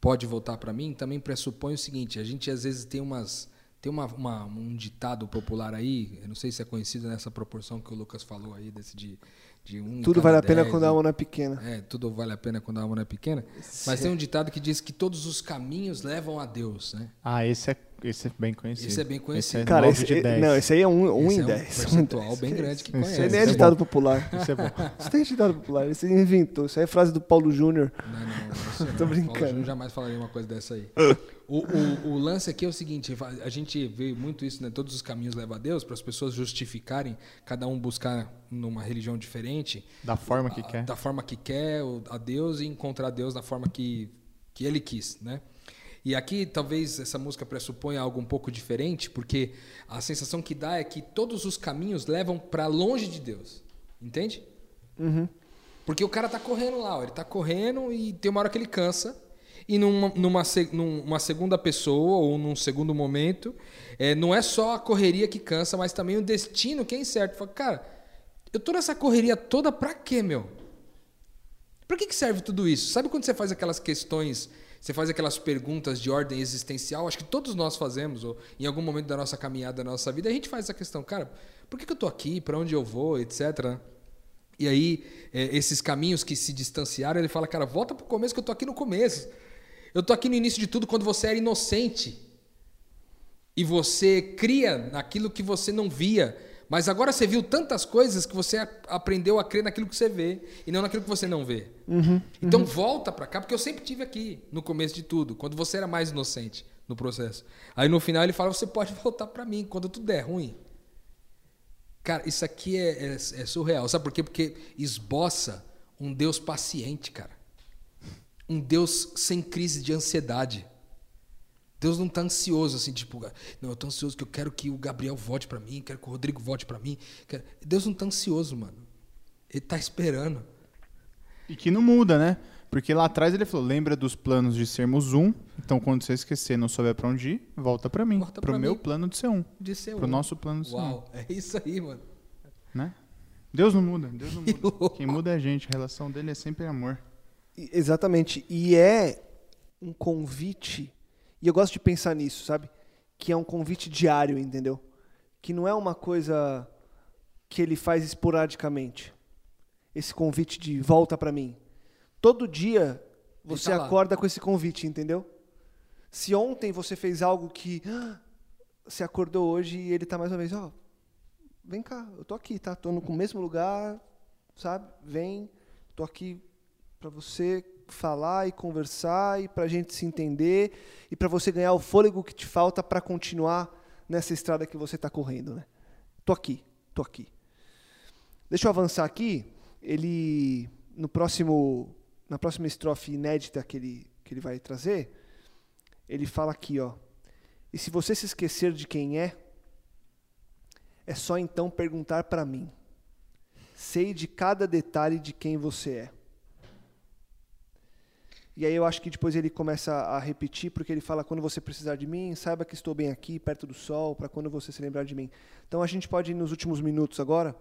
pode voltar para mim, também pressupõe o seguinte: a gente às vezes tem umas tem uma, uma- um ditado popular aí, eu não sei se é conhecido nessa proporção que o Lucas falou aí desse de, de um Tudo vale a pena dez, quando a alma não é pequena. É, tudo vale a pena quando a alma não é pequena. Mas tem um ditado que diz que todos os caminhos levam a Deus, né? Ah, esse é, esse é bem conhecido. Esse é bem conhecido. Esse é Cara, 9 esse, de 10. não, esse aí é um, um Esse em é um 10. percentual bem grande que Esse Isso aí conhece. nem é é ditado popular. Isso é bom. Isso tem ditado popular, isso inventou. Isso aí é frase do Paulo Júnior. Não, não, não, não. Tô brincando. Paulo Júnior jamais falaria uma coisa dessa aí. O, o, o lance aqui é o seguinte: a gente vê muito isso, né? Todos os caminhos levam a Deus, para as pessoas justificarem, cada um buscar numa religião diferente, Da forma que a- quer. da forma que quer, a Deus e encontrar Deus da forma que, que ele quis, né? E aqui talvez essa música pressuponha algo um pouco diferente, porque a sensação que dá é que todos os caminhos levam para longe de Deus. Entende? Porque o cara tá correndo lá, ó, ele tá correndo e tem uma hora que ele cansa. E numa, numa, numa segunda pessoa ou num segundo momento, é, não é só a correria que cansa, mas também o destino que é incerto. Fala, cara, eu tô nessa correria toda pra quê, meu? Pra que, que serve tudo isso? Sabe quando você faz aquelas questões, você faz aquelas perguntas de ordem existencial? Acho que todos nós fazemos, ou em algum momento da nossa caminhada, da nossa vida, a gente faz essa questão, cara, por que, que eu tô aqui? Pra onde eu vou? Etc. E aí, é, esses caminhos que se distanciaram, ele fala, cara, volta pro começo que eu tô aqui no começo. Eu tô aqui no início de tudo quando você era inocente. E você cria naquilo que você não via. Mas agora você viu tantas coisas que você aprendeu a crer naquilo que você vê e não naquilo que você não vê. então volta pra cá, porque eu sempre tive aqui no começo de tudo, quando você era mais inocente no processo. Aí no final ele fala: você pode voltar pra mim quando tudo der ruim. Cara, isso aqui é, é- é surreal. Sabe por quê? Porque esboça um Deus paciente, cara. Um Deus sem crise de ansiedade. Deus não tá ansioso assim, tipo, não, eu tô ansioso que eu quero que o Gabriel vote pra mim, quero que o Rodrigo vote pra mim. quero- Deus não tá ansioso, mano. Ele tá esperando. E que não muda, né? Porque lá atrás ele falou: lembra dos planos de sermos um. Então, quando você esquecer, não souber pra onde ir, volta pra mim. Pro pra meu mim. plano de ser um. De ser Pro um. nosso plano de ser um. Uau, é isso aí, mano. Né? Deus não muda, Deus não muda. Quem muda é a gente, a relação dele é sempre amor. Exatamente. E é um convite, e eu gosto de pensar nisso, sabe? Que é um convite diário, entendeu? Que não é uma coisa que ele faz esporadicamente. Esse convite de volta pra mim. Todo dia você tá acorda com esse convite, entendeu? Se ontem você fez algo que ah, você acordou hoje e ele tá mais uma vez, ó, vem cá, eu tô aqui, tá? Tô no mesmo lugar, sabe? Vem, tô aqui para você falar e conversar e para a gente se entender e para você ganhar o fôlego que te falta para continuar nessa estrada que você está correndo, né? Tô aqui, tô aqui. Deixa eu avançar aqui. Ele no próximo na próxima estrofe inédita que ele, que ele vai trazer, ele fala aqui, ó. E se você se esquecer de quem é, é só então perguntar para mim. Sei de cada detalhe de quem você é. E aí eu acho que depois ele começa a repetir, porque ele fala: quando você precisar de mim, saiba que estou bem aqui, perto do sol, para quando você se lembrar de mim. Então a gente pode, nos últimos minutos agora,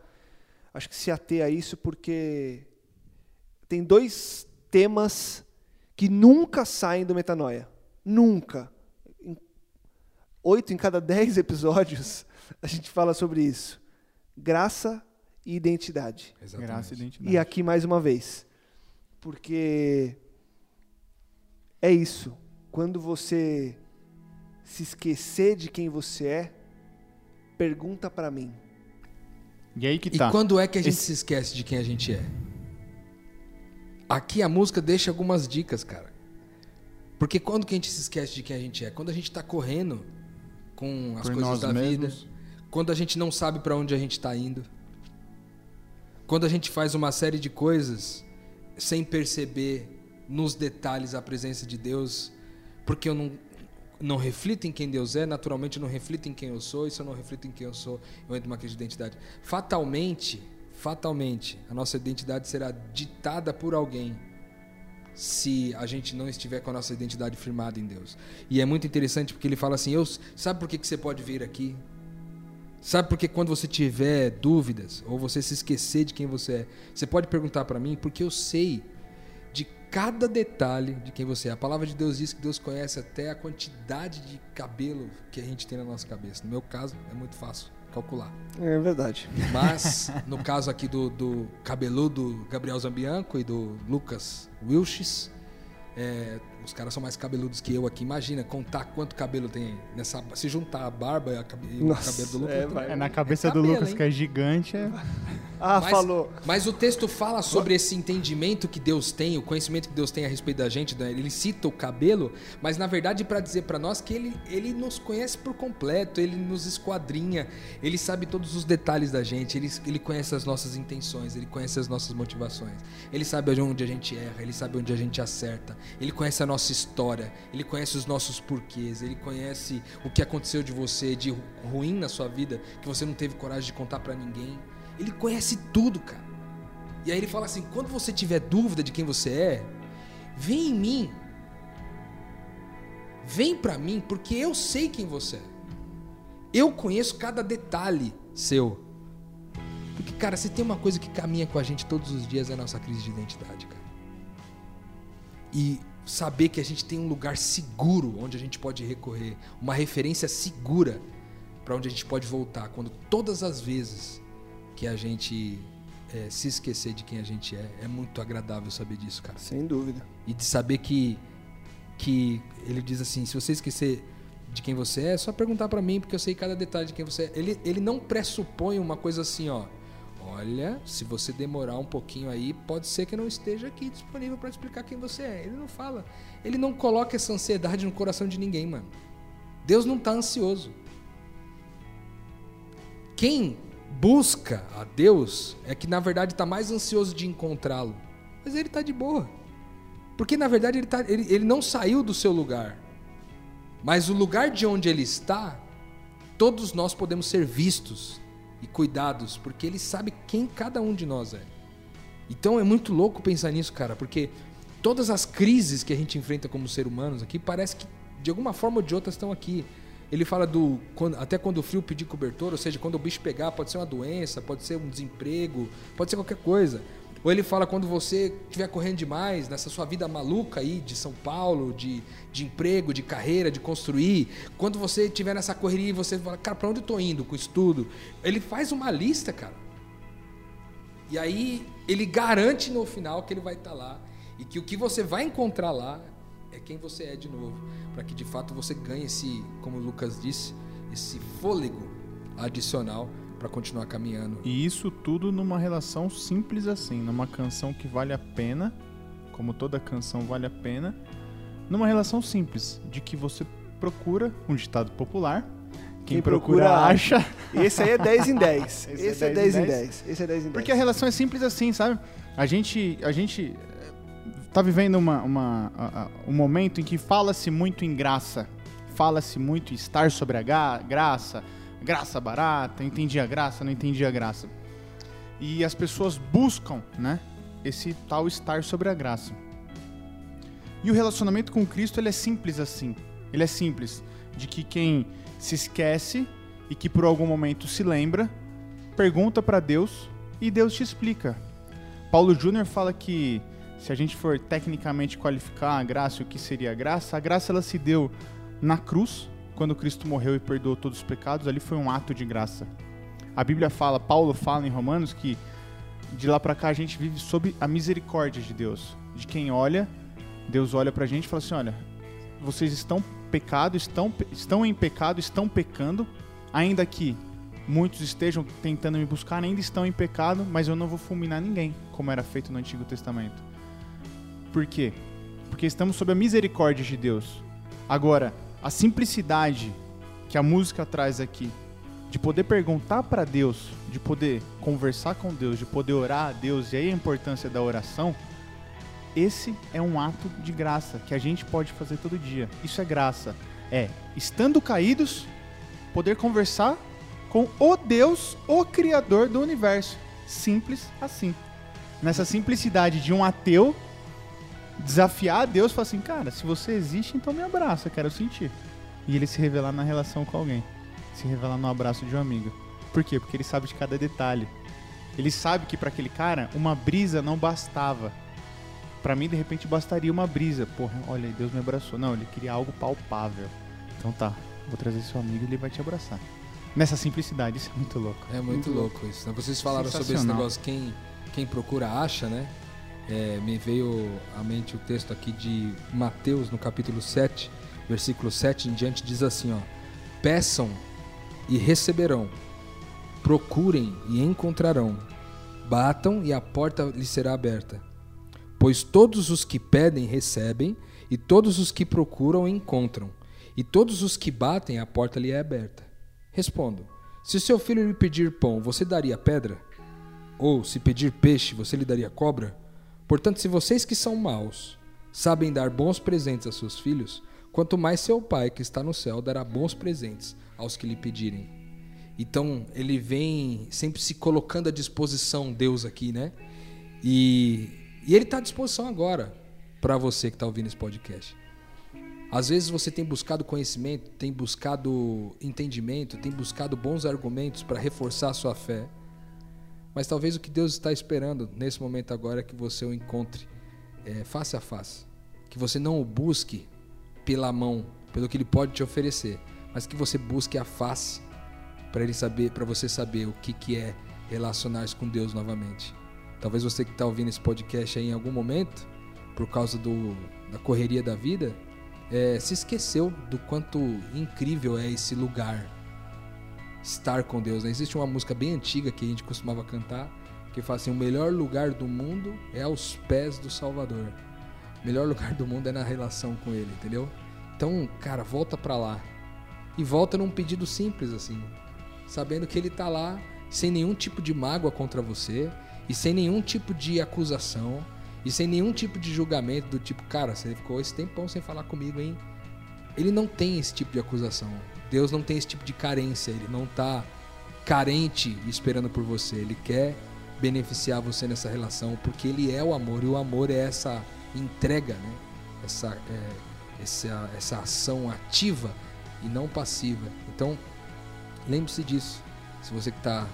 acho que se ater a isso, porque tem dois temas que nunca saem do metanoia. Nunca. Em oito em cada dez episódios a gente fala sobre isso. Graça e identidade. Exatamente. Graça e identidade. E aqui mais uma vez. Porque é isso. Quando você se esquecer de quem você é, pergunta para mim. E aí que E tá. quando é que a gente Esse- se esquece de quem a gente é? Aqui a música deixa algumas dicas, cara. Porque quando que a gente se esquece de quem a gente é? Quando a gente tá correndo com as Por coisas da vida. mesmos. Quando a gente não sabe para onde a gente tá indo. Quando a gente faz uma série de coisas sem perceber nos detalhes a presença de Deus, porque eu não não reflito em quem Deus é, naturalmente eu não reflito em quem eu sou, e se eu não reflito em quem eu sou, eu entro numa crise de identidade. Fatalmente, fatalmente, a nossa identidade será ditada por alguém se a gente não estiver com a nossa identidade firmada em Deus. E é muito interessante porque ele fala assim: eu, sabe por que, que você pode vir aqui? Sabe por que quando você tiver dúvidas ou você se esquecer de quem você é, você pode perguntar para mim, porque eu sei cada detalhe de quem você é. A palavra de Deus diz que Deus conhece até a quantidade de cabelo que a gente tem na nossa cabeça. No meu caso, é muito fácil calcular. É verdade. Mas, no caso aqui do, do cabeludo Gabriel Zambianco e do Lucas Wilches, é, os caras são mais cabeludos que eu aqui. Imagina contar quanto cabelo tem nessa. Se juntar a barba e, a cabe- e o Nossa, cabelo do Lucas. é, tem- vai. É na cabeça É do cabelo, Lucas, hein? que é gigante, é... Ah, mas, falou. Mas o texto fala sobre esse entendimento que Deus tem, o conhecimento que Deus tem a respeito da gente. né? Ele cita o cabelo, mas na verdade para dizer para nós que ele, ele nos conhece por completo, ele nos esquadrinha, ele sabe todos os detalhes da gente, ele, ele conhece as nossas intenções, ele conhece as nossas motivações, ele sabe onde a gente erra, ele sabe onde a gente acerta, ele conhece a nossa história, ele conhece os nossos porquês, ele conhece o que aconteceu de você de ru- ruim na sua vida que você não teve coragem de contar para ninguém. Ele conhece tudo, cara. E aí ele fala assim: quando você tiver dúvida de quem você é, vem em mim. Vem pra mim, porque eu sei quem você é. Eu conheço cada detalhe seu. Porque, cara, se tem uma coisa que caminha com a gente todos os dias é a nossa crise de identidade, cara. E saber que a gente tem um lugar seguro onde a gente pode recorrer, uma referência segura para onde a gente pode voltar quando todas as vezes que a gente é, se esquecer de quem a gente é, é muito agradável saber disso, cara. Sem dúvida. E de saber que que ele diz assim, se você esquecer de quem você é, é só perguntar pra mim, porque eu sei cada detalhe de quem você é. Ele, ele não pressupõe uma coisa assim, ó. Olha, se você demorar um pouquinho aí, pode ser que não esteja aqui disponível pra explicar quem você é. Ele não fala. Ele não coloca essa ansiedade no coração de ninguém, mano. Deus não tá ansioso. Quem busca a Deus é que na verdade está mais ansioso de encontrá-lo. Mas ele está de boa. Porque na verdade ele, tá, ele, ele não saiu do seu lugar. Mas o lugar de onde ele está, todos nós podemos ser vistos e cuidados, porque ele sabe quem cada um de nós é. Então é muito louco pensar nisso, cara, porque todas as crises que a gente enfrenta como ser humanos aqui, parece que de alguma forma ou de outra estão aqui. Ele fala do até quando o frio pedir cobertor, ou seja, quando o bicho pegar, pode ser uma doença, pode ser um desemprego, pode ser qualquer coisa. Ou ele fala quando você estiver correndo demais nessa sua vida maluca aí de São Paulo, de, de emprego, de carreira, de construir, quando você estiver nessa correria e você fala, cara, pra onde eu tô indo com isso tudo? Ele faz uma lista, cara. E aí ele garante no final que ele vai estar lá e que o que você vai encontrar lá é quem você é de novo, para que de fato você ganhe esse, como o Lucas disse, esse fôlego adicional para continuar caminhando. E isso tudo numa relação simples assim, numa canção que vale a pena, como toda canção vale a pena, numa relação simples, de que você procura um ditado popular, quem, Quem procura, procura, acha. Esse aí é 10 em 10. Esse é Esse é 10 10 em em 10. 10. Esse é 10 em 10. Porque a relação é simples assim, sabe? A gente, a gente eh, tá vivendo uma, uma, a- a- um momento em que fala-se muito em graça. Fala-se muito em estar sobre a graça, graça barata, entendi a graça, não entendi a graça. E as pessoas buscam, né, esse tal estar sobre a graça. E o relacionamento com Cristo, ele é simples assim. Ele é simples, de que quem se esquece e que por algum momento se lembra, pergunta para Deus e Deus te explica. Paulo Júnior fala que se a gente for tecnicamente qualificar a graça o que seria a graça, a graça ela se deu na cruz, quando Cristo morreu e perdoou todos os pecados, ali foi um ato de graça. A Bíblia fala, Paulo fala em Romanos que de lá para cá a gente vive sob a misericórdia de Deus. De quem olha, Deus olha pra gente e fala assim: olha, vocês estão pecado, estão, estão em pecado, estão pecando, ainda que muitos estejam tentando me buscar, ainda estão em pecado, mas eu não vou fulminar ninguém, como era feito no Antigo Testamento. Por quê? Porque estamos sob a misericórdia de Deus. Agora, a simplicidade que a música traz aqui, de poder perguntar para Deus, de poder conversar com Deus, de poder orar a Deus, e aí a importância da oração, esse é um ato de graça que a gente pode fazer todo dia. Isso é graça. É, estando caídos, poder conversar com o Deus, o Criador do universo. Simples assim. Nessa simplicidade de um ateu desafiar a Deus e falar assim, cara, se você existe, então me abraça, quero sentir. E ele se revelar na relação com alguém. Se revelar no abraço de um amigo. Por quê? Porque ele sabe de cada detalhe. Ele sabe que para aquele cara uma brisa não bastava. Pra mim, de repente, bastaria uma brisa. Porra, olha, Deus me abraçou. Não, ele queria algo palpável. Então tá, vou trazer seu amigo e ele vai te abraçar. Nessa simplicidade, isso é muito louco. É muito louco isso. né? Vocês falaram sobre esse negócio, quem, quem procura acha, né? É, me veio à mente o texto aqui de Mateus, no capítulo 7, versículo 7 em diante, diz assim, ó. Peçam e receberão. Procurem e encontrarão. Batam e a porta lhes será aberta. Pois todos os que pedem recebem, e todos os que procuram encontram, e todos os que batem a porta lhe é aberta. Respondo: Se o seu filho lhe pedir pão, você daria pedra? Ou se pedir peixe, você lhe daria cobra? Portanto, se vocês que são maus sabem dar bons presentes a seus filhos, quanto mais seu Pai que está no céu dará bons presentes aos que lhe pedirem. Então, ele vem sempre se colocando à disposição, Deus aqui, né? E, e ele está à disposição agora para você que está ouvindo esse podcast. Às vezes você tem buscado conhecimento, tem buscado entendimento, tem buscado bons argumentos para reforçar a sua fé. Mas talvez o que Deus está esperando nesse momento agora é que você o encontre é, face a face. Que você não o busque pela mão, pelo que ele pode te oferecer, mas que você busque a face para ele saber, para você saber o que, que é relacionar-se com Deus novamente. Talvez você que está ouvindo esse podcast aí em algum momento, por causa do, da correria da vida, é, se esqueceu do quanto incrível é esse lugar estar com Deus. Né? Existe uma música bem antiga que a gente costumava cantar que fala assim: o melhor lugar do mundo é aos pés do Salvador. O melhor lugar do mundo é na relação com Ele, entendeu? Então, cara, volta pra lá e volta num pedido simples assim, sabendo que Ele tá lá sem nenhum tipo de mágoa contra você e sem nenhum tipo de acusação e sem nenhum tipo de julgamento do tipo, cara, você ficou esse tempão sem falar comigo, hein? Ele não tem esse tipo de acusação. Deus não tem esse tipo de carência. Ele não tá carente esperando por você. Ele quer beneficiar você nessa relação porque ele é o amor e o amor é essa entrega, né? Essa, é, essa, essa ação ativa e não passiva. Então, lembre-se disso. Se você que está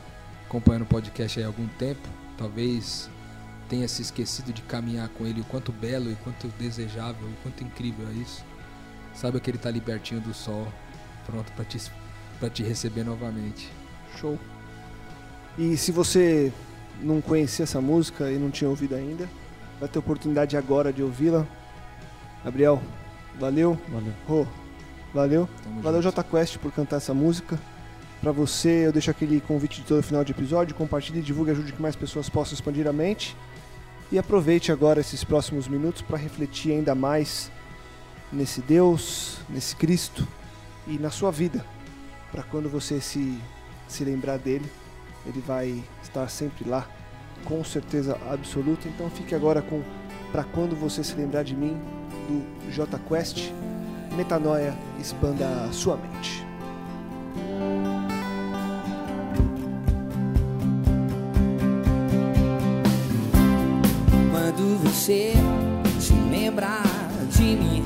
acompanhando o podcast há algum tempo, talvez tenha se esquecido de caminhar com ele, o quanto belo e quanto desejável, o quanto incrível é isso. Saiba que ele está ali pertinho do sol, pronto para te, pra te receber novamente. Show. E se você não conhecia essa música e não tinha ouvido ainda, vai ter oportunidade agora de ouvi-la. Gabriel, valeu. Valeu. Rô, valeu. Tamo Valeu junto. Jota Quest por cantar essa música. Pra você, eu deixo aquele convite de todo final de episódio. Compartilhe, divulgue, ajude que mais pessoas possam expandir a mente. E aproveite agora esses próximos minutos para refletir ainda mais nesse Deus, nesse Cristo e na sua vida. Para quando você se, se lembrar dele, ele vai estar sempre lá, com certeza absoluta. Então fique agora com Pra Quando Você Se Lembrar de Mim, do J Quest. Metanoia, expanda a sua mente. Quando você se lembrar de mim,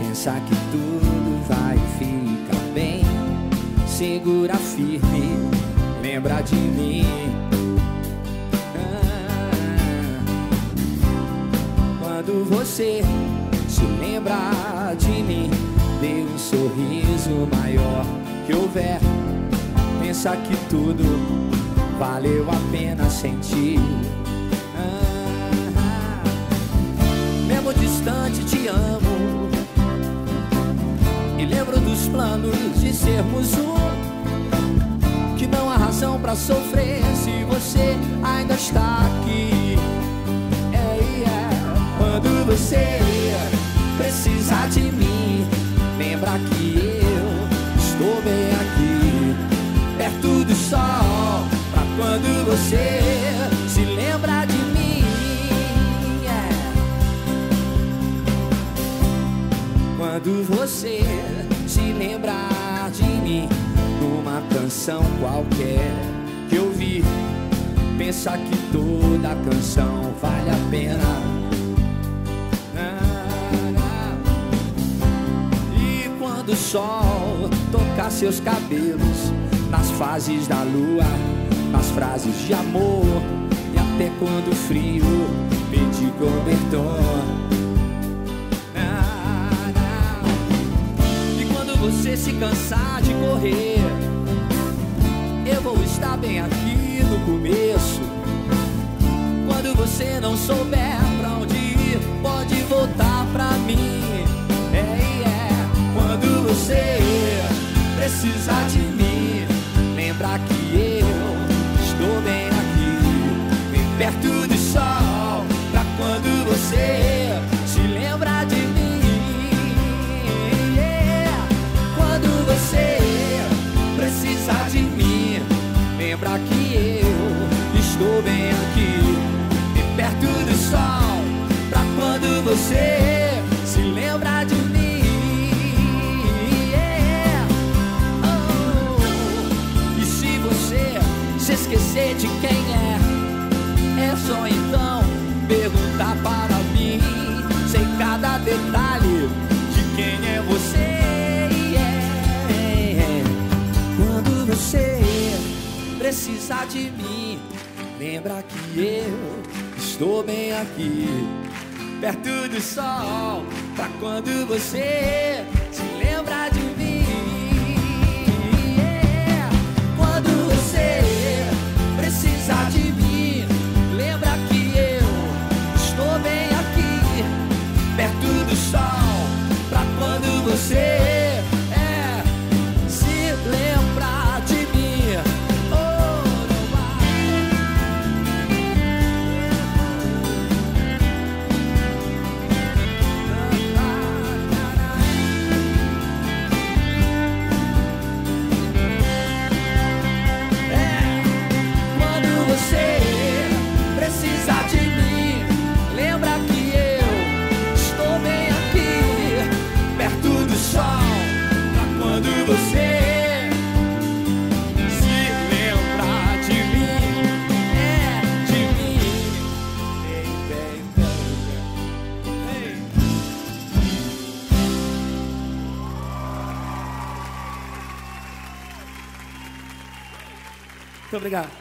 pensar que tudo. Segura firme, lembra de mim. Ah. Quando você se lembrar de mim, dê um sorriso maior que houver. Pensa que tudo valeu a pena sentir. Ah, mesmo distante te amo lembro dos planos de sermos um Que não há razão pra sofrer se você ainda está aqui É, é. Quando você precisar de mim Lembra que eu estou bem aqui Perto do sol Pra quando você você se lembrar de mim Numa canção qualquer que eu vi. Pensa que toda canção vale a pena. Ah, E quando o sol tocar seus cabelos Nas fases da lua, nas frases de amor E até quando o frio pedir cobertor você se cansar de correr. Eu vou estar bem aqui no começo. Quando você não souber pra onde ir Pode voltar pra mim. É, é Quando você precisar de mim Lembra que eu estou bem aqui Bem perto do sol. Pra quando você você se lembrar de mim Yeah. Oh. E se você se esquecer de quem é É só então perguntar para mim Sei cada detalhe de quem é você Yeah. Quando você precisar de mim Lembra que eu estou bem aqui Perto do sol Pra quando você se lembrar de mim Yeah. Quando você precisar de mim Lembra que eu estou bem aqui Perto do sol Pra quando você Muito obrigado.